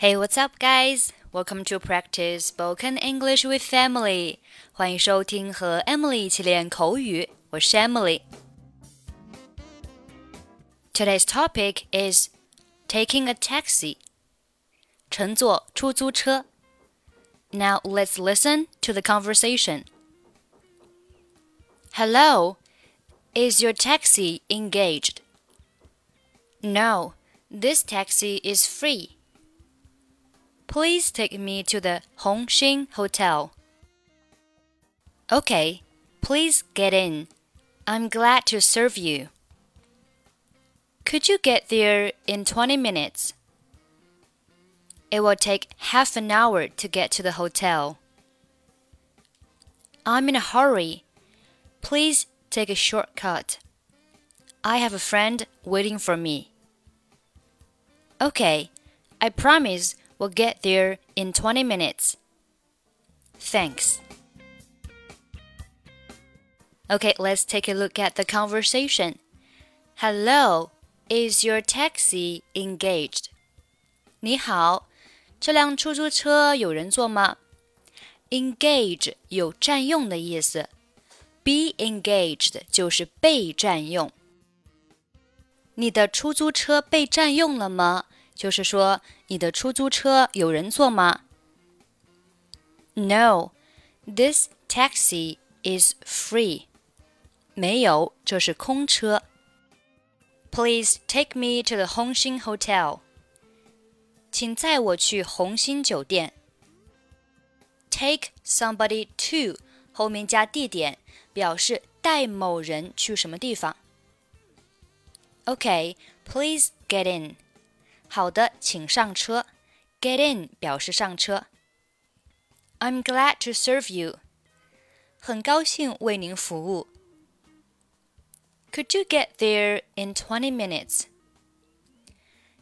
Hey, what's up, guys? Welcome to practice spoken English with Emily. 欢迎收听和 Emily 一起练口语，我是 Emily。Today's topic is taking a taxi. 乘坐出租车。Now let's listen to the conversation. Hello, is your taxi engaged? No, this taxi is free. Please take me to the Hongxing Hotel. Okay, please get in. I'm glad to serve you. Could you get there in 20 minutes? It will take half an hour to get to the hotel. I'm in a hurry. Please take a shortcut. I have a friend waiting for me. Okay, I promise We'll get there in 20 minutes. Thanks. Okay, let's take a look at the conversation. Hello, is your taxi engaged? 你好，这辆出租车有人坐吗？Engage 有占用的意思，be engaged 就是被占用。你的出租车被占用了吗？ 就是说，你的出租车有人坐吗？No, this taxi is free. 没有，这是空车。Please take me to the Hongxing Hotel. 请载我去红星酒店。Take somebody to 后面加地点，表示带某人去什么地方。Okay, please get in. 好的，请上车。Get in 表示上车。I'm glad to serve you。很高兴为您服务。Could you get there in twenty minutes？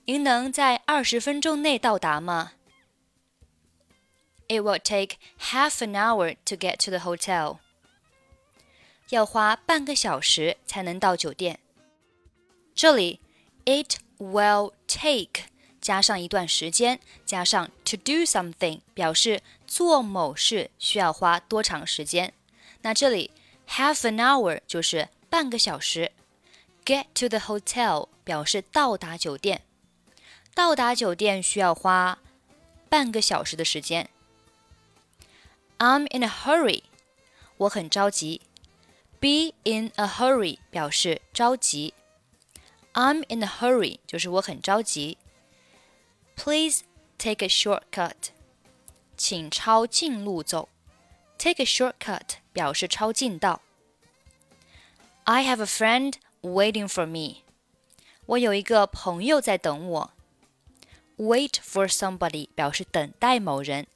您能在二十分钟内到达吗？It will take half an hour to get to the hotel。要花半个小时才能到酒店。这里，it will take 加上一段时间，加上 to do something 表示做某事需要花多长时间。那这里 half an hour 就是半个小时。Get to the hotel 表示到达酒店，到达酒店需要花半个小时的时间。I'm in a hurry，我很着急。Be in a hurry 表示着急。I'm in a hurry，就是我很着急。Please take a shortcut，请抄近路走。Take a shortcut 表示抄近道。I have a friend waiting for me，我有一个朋友在等我。Wait for somebody 表示等待某人。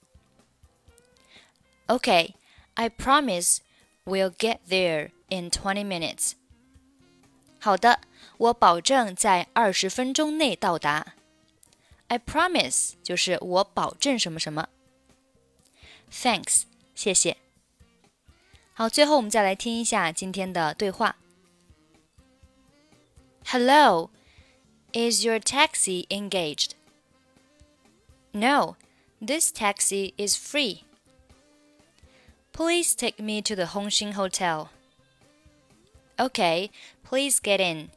Okay, I promise we'll get there in twenty minutes. 好的， 我保证在二十分钟内到达。I promise 就是我保证什么什么。Thanks，谢谢。好，最后我们再来听一下今天的对话。Hello, is your taxi engaged? No, this taxi is free. Please take me to the Hongxin Hotel. Okay, please get in.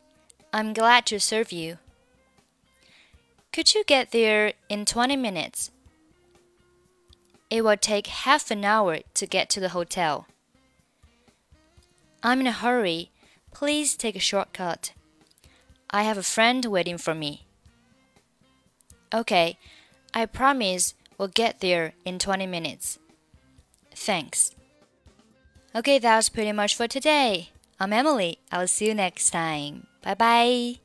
I'm glad to serve you. Could you get there in 20 minutes? It will take half an hour to get to the hotel. I'm in a hurry. Please take a shortcut. I have a friend waiting for me. Okay, I promise we'll get there in 20 minutes. Thanks. Okay, that's pretty much for today. I'm Emily. I'll see you next time. 拜拜。